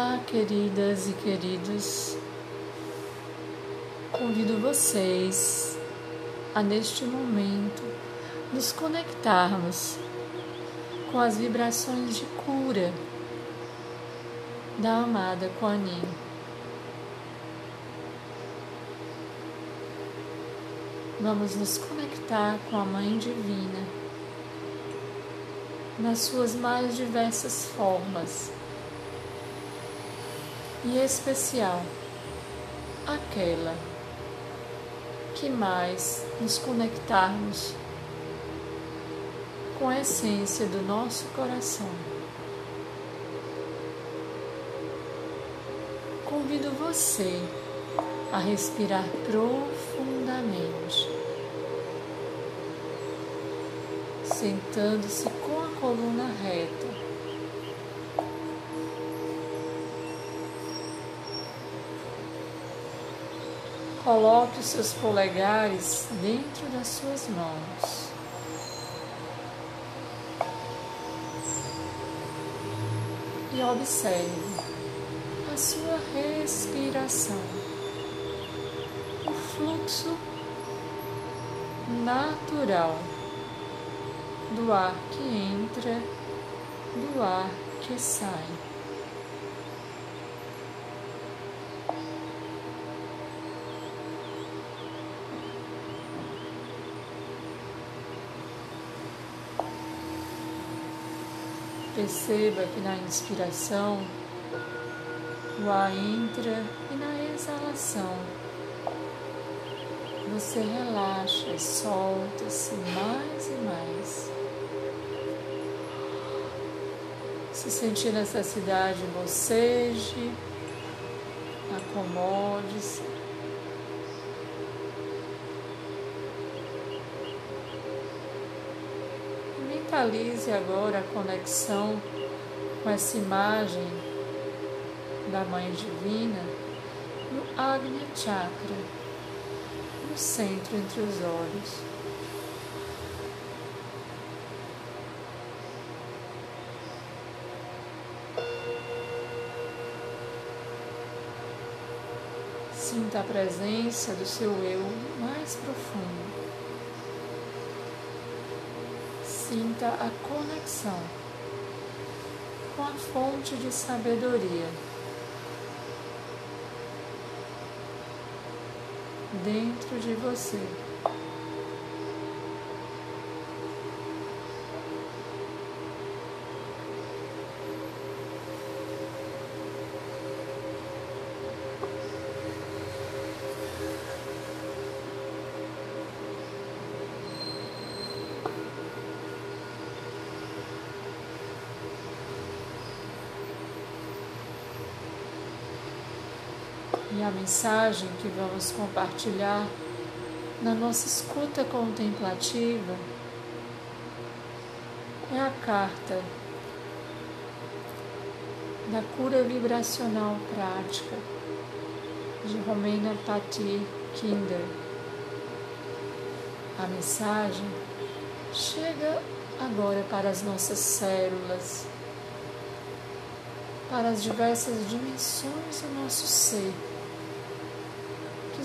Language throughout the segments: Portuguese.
Olá, queridas e queridos. Convido vocês a, neste momento, nos conectarmos com as vibrações de cura da amada Kuan. Vamos nos conectar com a Mãe Divina nas suas mais diversas formas e especial aquela que mais nos conectarmos com a essência do nosso coração. Convido você a respirar profundamente, sentando-se com a coluna reta Coloque os seus polegares dentro das suas mãos. E observe a sua respiração, o fluxo natural do ar que entra, do ar que sai. Perceba que na inspiração o ar entra e na exalação você relaxa solta-se mais e mais. Se sentir necessidade, boceje, acomode-se. Mentalize agora a conexão com essa imagem da Mãe Divina no Agnya Chakra, no centro entre os olhos. Sinta a presença do seu eu mais profundo. Sinta a conexão com a fonte de sabedoria dentro de você. E a mensagem que vamos compartilhar na nossa escuta contemplativa é a carta da cura vibracional prática de Romena Patti Kinder. A mensagem chega agora para as nossas células, para as diversas dimensões do nosso ser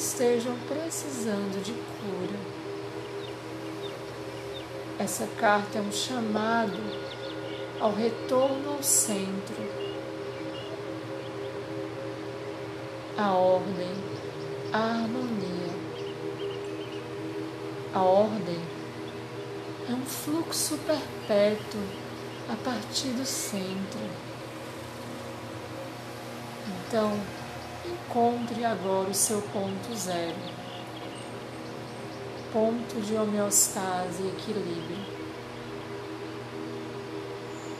estejam precisando de cura. Essa carta é um chamado ao retorno ao centro, a ordem, a harmonia. A ordem é um fluxo perpétuo a partir do centro. Então, Encontre agora o seu ponto zero, ponto de homeostase e equilíbrio.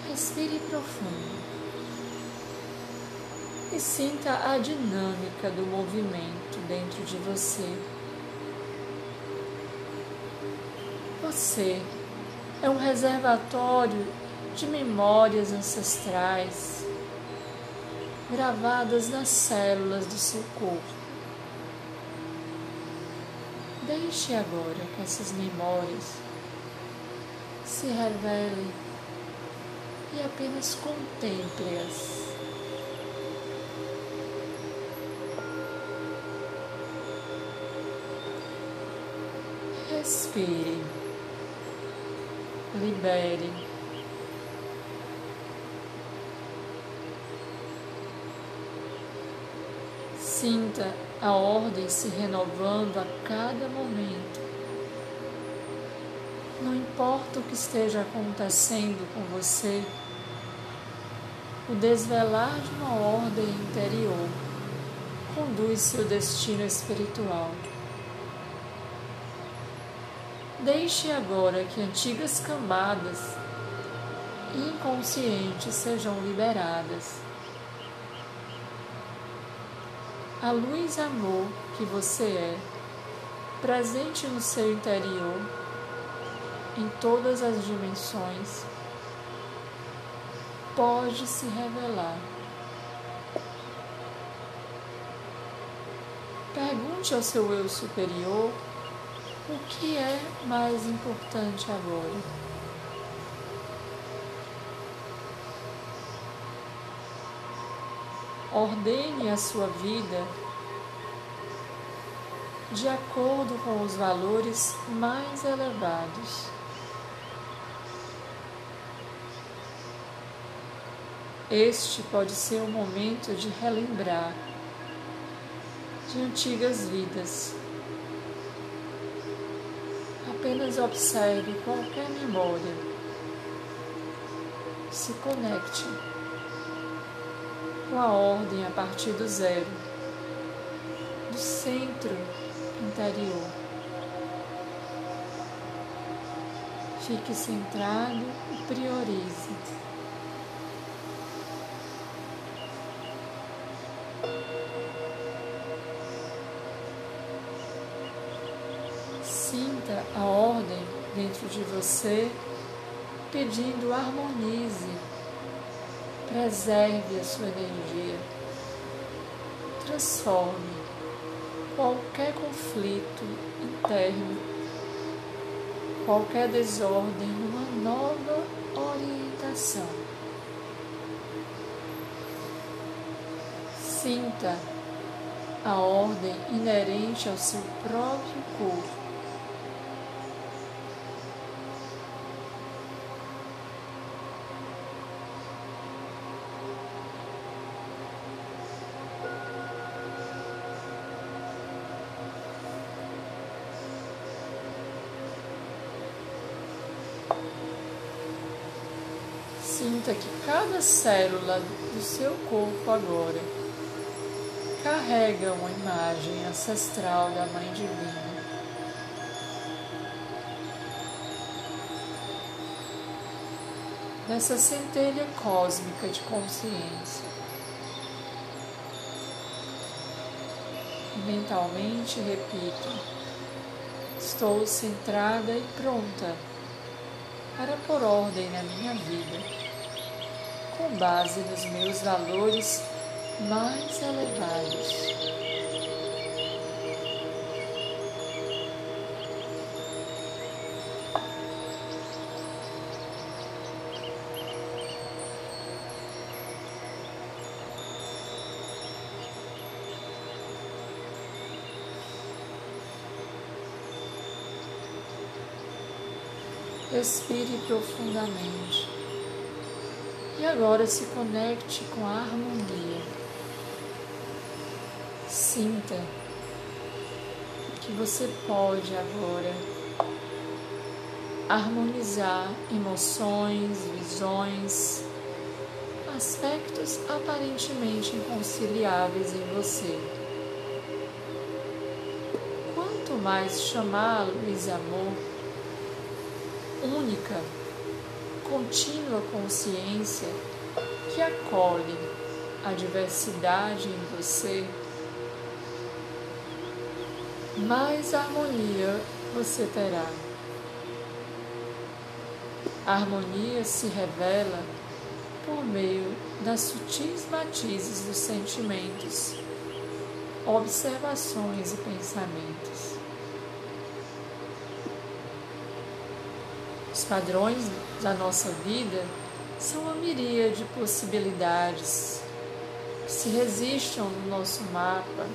Respire profundo e sinta a dinâmica do movimento dentro de você. Você é um reservatório de memórias ancestrais gravadas nas células do seu corpo. Deixe agora que essas memórias se revelem e apenas contemple-as. Respire, libere. Sinta a ordem se renovando a cada momento. Não importa o que esteja acontecendo com você, o desvelar de uma ordem interior conduz seu destino espiritual. Deixe agora que antigas camadas inconscientes sejam liberadas. A luz amor que você é, presente no seu interior, em todas as dimensões, pode se revelar. Pergunte ao seu eu superior o que é mais importante agora? Ordene a sua vida de acordo com os valores mais elevados. Este pode ser o momento de relembrar de antigas vidas Apenas observe qualquer memória. Se conecte a ordem a partir do zero, do centro interior. Fique centrado e priorize. Sinta a ordem dentro de você, pedindo harmonize, preserve a sua energia, transforme qualquer conflito interno, qualquer desordem numa nova orientação. Sinta a ordem inerente ao seu próprio corpo célula do seu corpo agora carrega uma imagem ancestral da Mãe Divina. Dessa centelha cósmica de consciência. Mentalmente repito: estou centrada e pronta para pôr ordem na minha vida com base nos meus valores mais elevados. Respire profundamente. E agora se conecte com a harmonia. Sinta que você pode agora harmonizar emoções, visões, aspectos aparentemente inconciliáveis em você. Quanto mais chamá-lo de amor, única, contínua consciência que acolhe a diversidade em você, mais harmonia você terá. A harmonia se revela por meio das sutis matizes dos sentimentos, observações e pensamentos. Padrões da nossa vida são uma miríade de possibilidades que se resistam no nosso mapa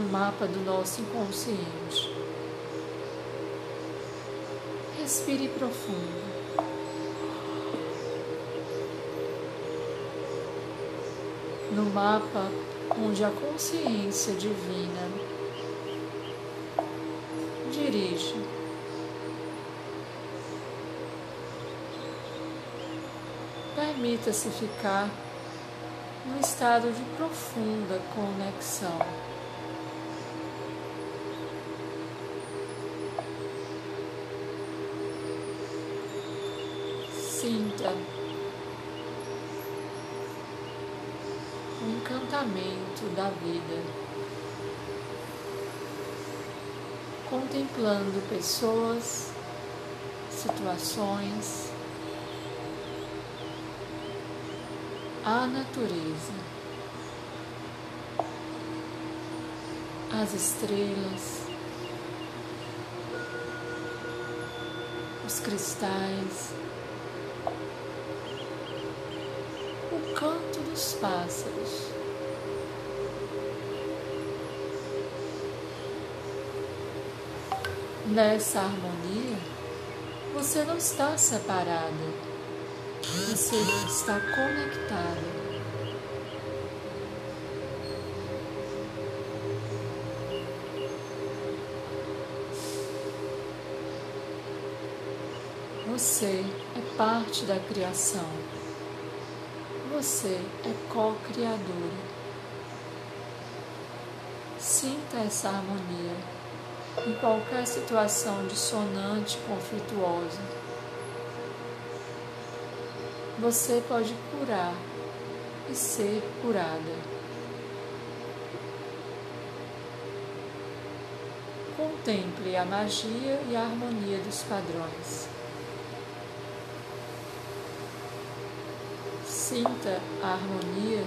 no mapa do nosso inconsciente. Respire profundo. No mapa onde a consciência divina dirige. Permita-se ficar num estado de profunda conexão. Sinta o encantamento da vida, contemplando pessoas, situações, a natureza, as estrelas, os cristais, o canto dos pássaros. Nessa harmonia, você não está separada você está conectado. Você é parte da criação. Você é co-criadora. Sinta essa harmonia em qualquer situação dissonante, conflituosa você pode curar e ser curada. Contemple a magia e a harmonia dos padrões. Sinta a harmonia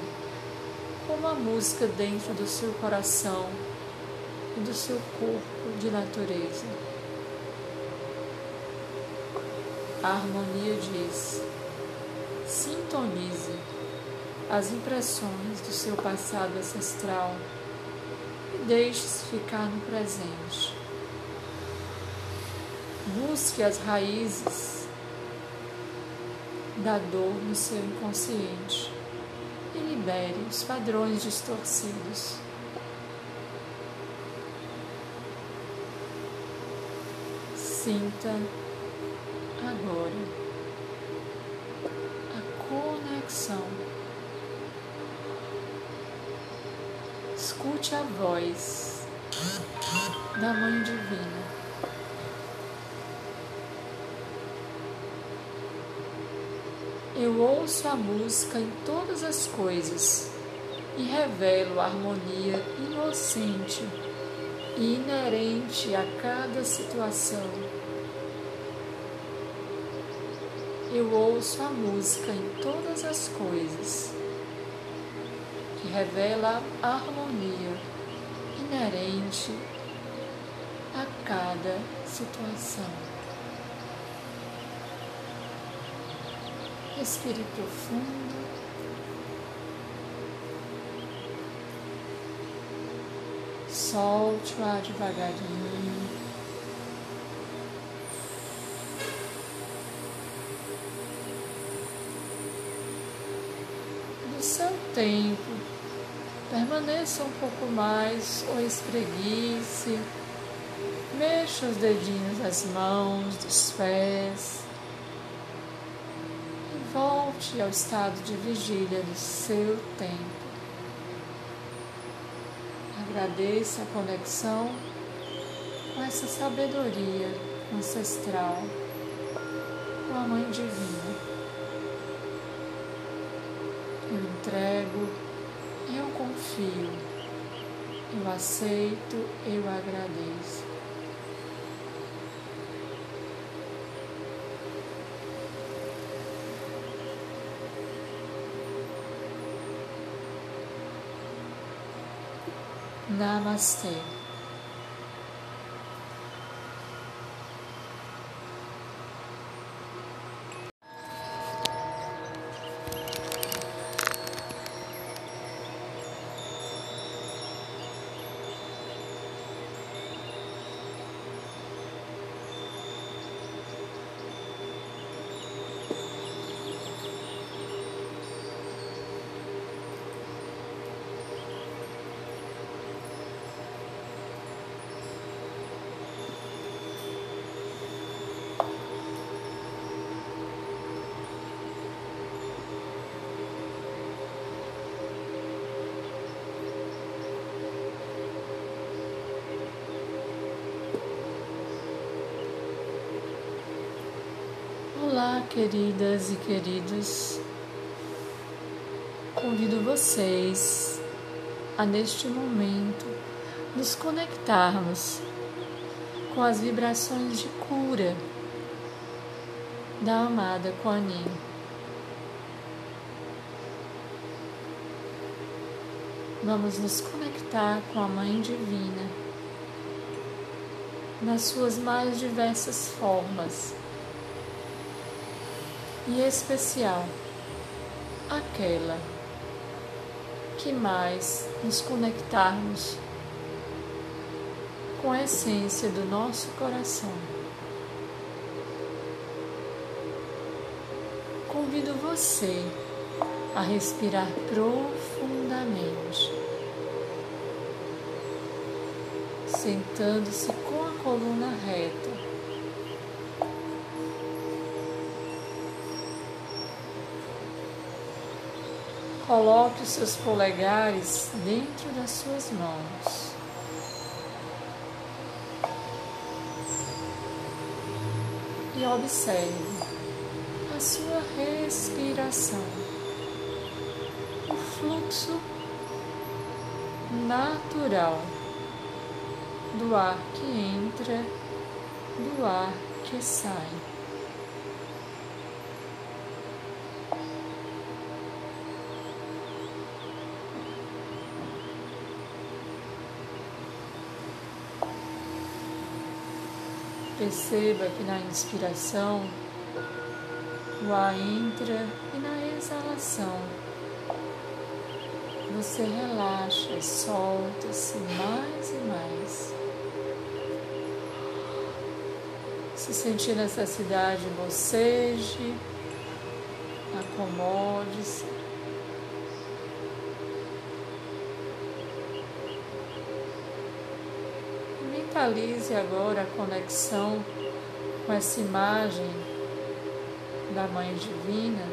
como a música dentro do seu coração e do seu corpo de natureza. A harmonia diz: Sintonize as impressões do seu passado ancestral e deixe-se ficar no presente. Busque as raízes da dor no seu inconsciente e libere os padrões distorcidos. Sinta conexão. Escute a voz da Mãe Divina. Eu ouço a música em todas as coisas e revelo a harmonia inocente e inerente a cada situação eu ouço a música em todas as coisas, que revela a harmonia inerente a cada situação. Respire profundo. Solte o ar devagarinho. Tempo. Permaneça um pouco mais ou espreguice. Mexa os dedinhos das mãos, dos pés. E volte ao estado de vigília do seu tempo. Agradeça a conexão com essa sabedoria ancestral, com a Mãe Divina entrego, eu confio, eu aceito, eu agradeço. Namastê. Olá, queridas e queridos. Convido vocês a, neste momento, nos conectarmos com as vibrações de cura da amada Kuan Vamos nos conectar com a Mãe Divina nas suas mais diversas formas e especial aquela que mais nos conectarmos com a essência do nosso coração. Convido você a respirar profundamente, sentando-se com a coluna reta. Coloque os seus polegares dentro das suas mãos. E observe a sua respiração, o fluxo natural do ar que entra, do ar que sai. Perceba que na inspiração o ar entra e na exalação você relaxa solta-se mais e mais. Se sentir necessidade, boceje, acomode-se. Mentalize agora a conexão com essa imagem da Mãe Divina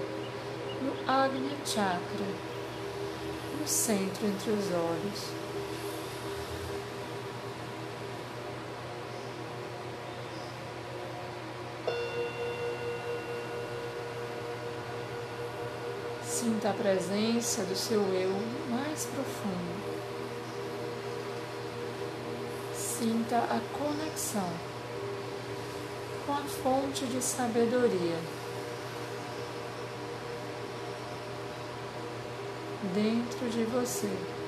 no Agni Chakra, no centro entre os olhos. Sinta a presença do seu eu mais profundo. Sinta a conexão com a fonte de sabedoria dentro de você.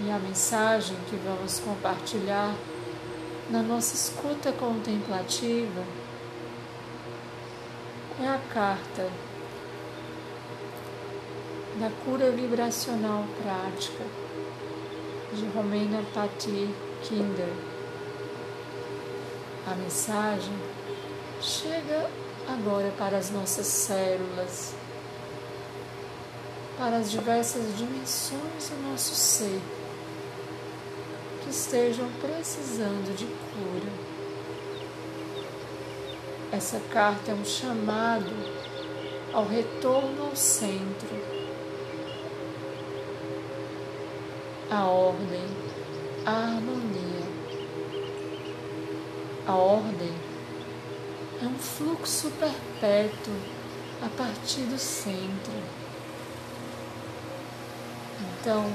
E a mensagem que vamos compartilhar na nossa escuta contemplativa é a carta da cura vibracional prática de Romena Patti Kinder. A mensagem chega agora para as nossas células, para as diversas dimensões do nosso ser estejam precisando de cura. Essa carta é um chamado ao retorno ao centro, à ordem, à harmonia. A ordem é um fluxo perpétuo a partir do centro. Então,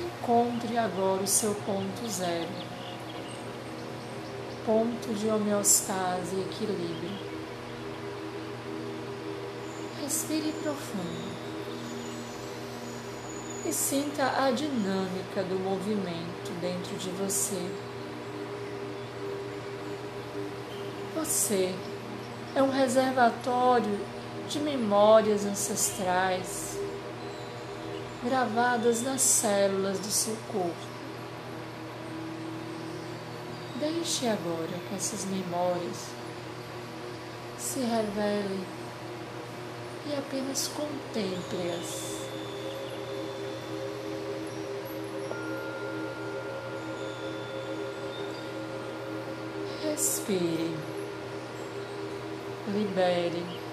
Encontre agora o seu ponto zero, ponto de homeostase e equilíbrio. Respire profundo e sinta a dinâmica do movimento dentro de você. Você é um reservatório de memórias ancestrais gravadas nas células do seu corpo. Deixe agora que essas memórias se revelem e apenas contemple-as. Respire, libere.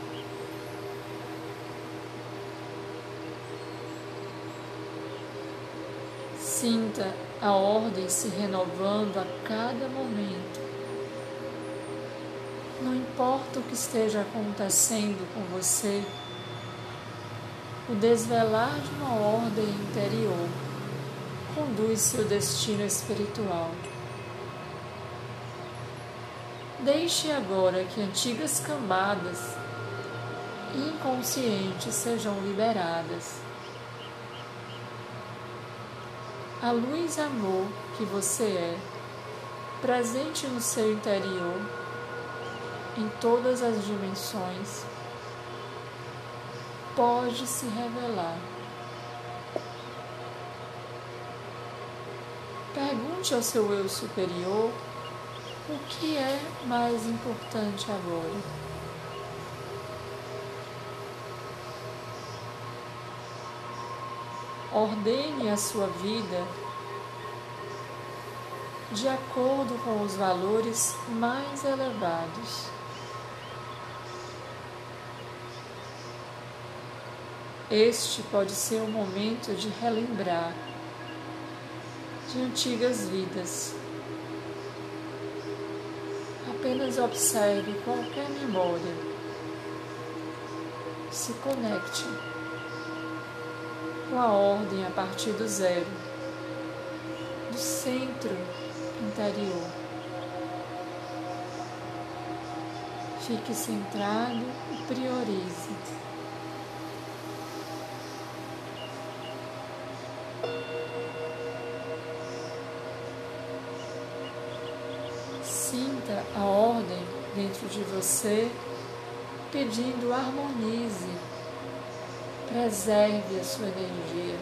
Sinta a ordem se renovando a cada momento. Não importa o que esteja acontecendo com você, o desvelar de uma ordem interior conduz seu destino espiritual. Deixe agora que antigas camadas inconscientes sejam liberadas. A luz amor que você é, presente no seu interior, em todas as dimensões, pode se revelar. Pergunte ao seu eu superior o que é mais importante agora. Ordene a sua vida de acordo com os valores mais elevados. Este pode ser o momento de relembrar de antigas vidas. Apenas observe qualquer memória. Se conecte a ordem a partir do zero, do centro interior. Fique centrado e priorize. Sinta a ordem dentro de você, pedindo harmonize, preserve a sua energia,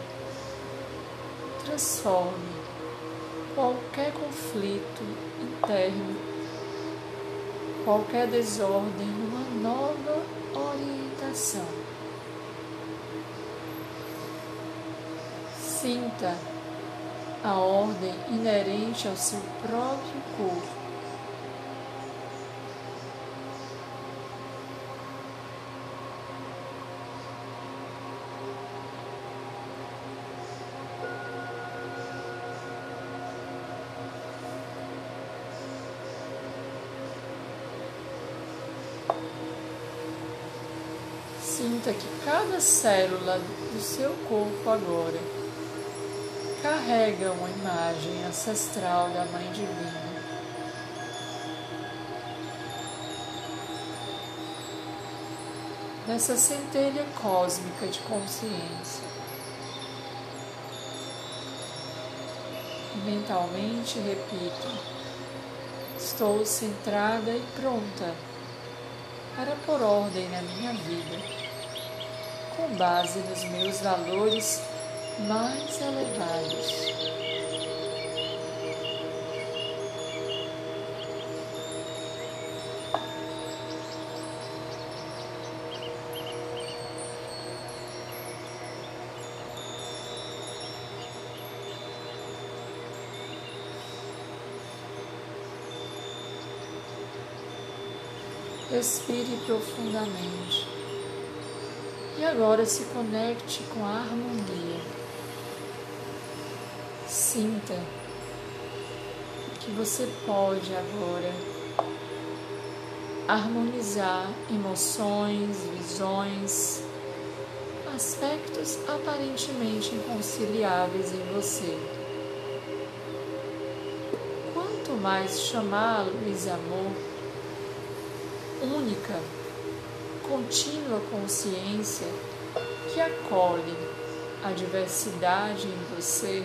transforme qualquer conflito interno, qualquer desordem numa nova orientação. Sinta a ordem inerente ao seu próprio corpo cada célula do seu corpo agora carrega uma imagem ancestral da Mãe Divina. Dessa centelha cósmica de consciência. Mentalmente repito: estou centrada e pronta para pôr ordem na minha vida com base nos meus valores mais elevados. Respire profundamente. E agora se conecte com a harmonia. Sinta que você pode agora harmonizar emoções, visões, aspectos aparentemente inconciliáveis em você. Quanto mais chamá-los amor, única, contínua consciência que acolhe a diversidade em você,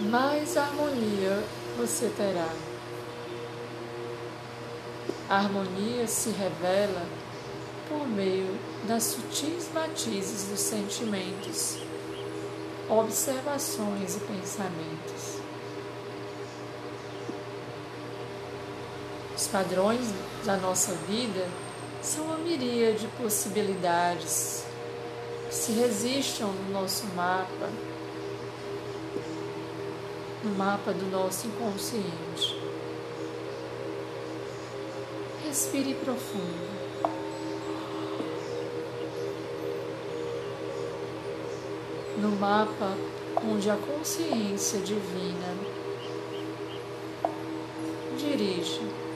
mais harmonia você terá. A harmonia se revela por meio das sutis matizes dos sentimentos, observações e pensamentos. Padrões da nossa vida são uma miríade de possibilidades que se resistam no nosso mapa no mapa do nosso inconsciente. Respire profundo. No mapa onde a consciência divina dirige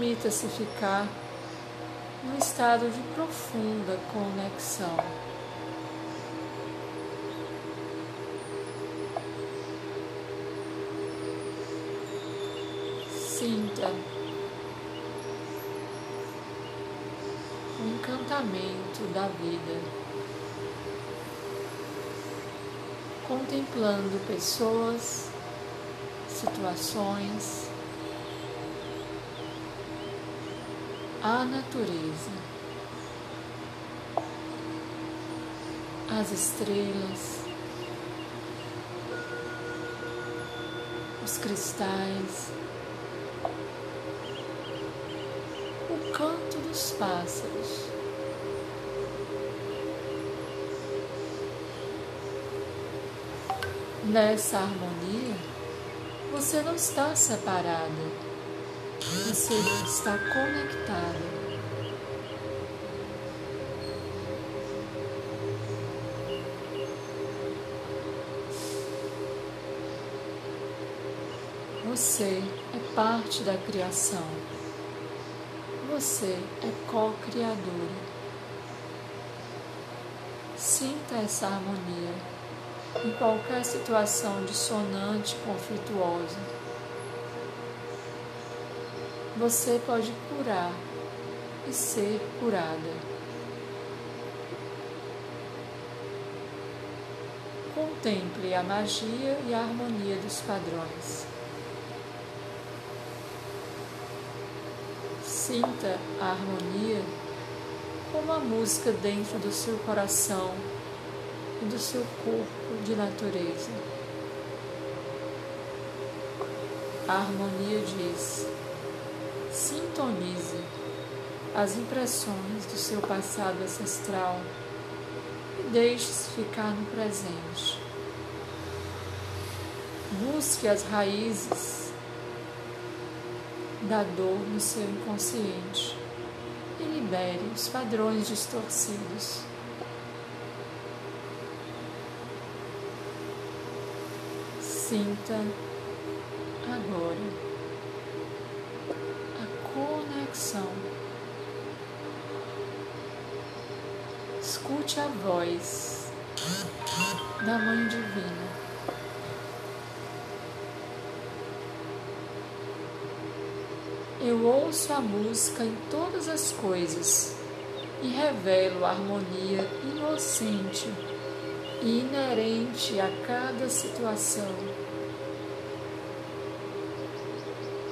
Permita-se ficar num estado de profunda conexão. Sinta o encantamento da vida, contemplando pessoas, situações, a natureza, as estrelas, os cristais, o canto dos pássaros. Nessa harmonia, você não está separada você está conectado. Você é parte da criação. Você é co-criadora. Sinta essa harmonia em qualquer situação dissonante, conflituosa você pode curar e ser curada. Contemple a magia e a harmonia dos padrões. Sinta a harmonia como a música dentro do seu coração e do seu corpo de natureza. A harmonia diz: Sintonize as impressões do seu passado ancestral e deixe-se ficar no presente. Busque as raízes da dor no seu inconsciente e libere os padrões distorcidos. Sinta Escute a voz da Mãe Divina. Eu ouço a música em todas as coisas e revelo a harmonia inocente e inerente a cada situação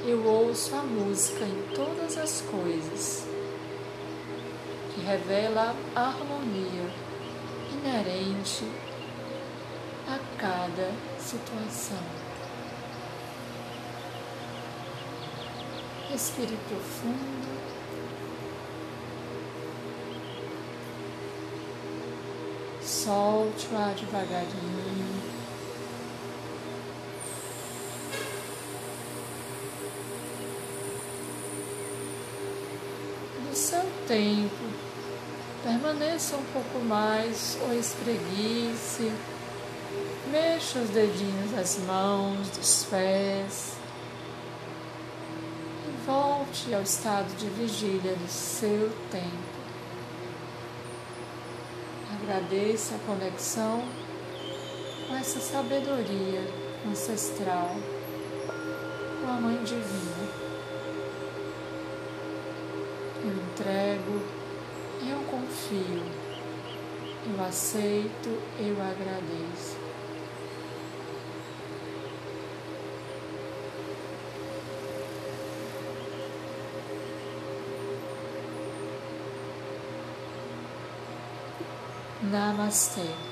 eu ouço a música em todas as coisas, revela a harmonia inerente a cada situação. Respire profundo. Solte o ar devagarinho. seu tempo. Permaneça um pouco mais ou espreguice. Mexa os dedinhos das mãos, dos pés. E volte ao estado de vigília do seu tempo. Agradeça a conexão com essa sabedoria ancestral, com a Mãe Divina eu entrego, confio, eu aceito, eu agradeço. Namastê.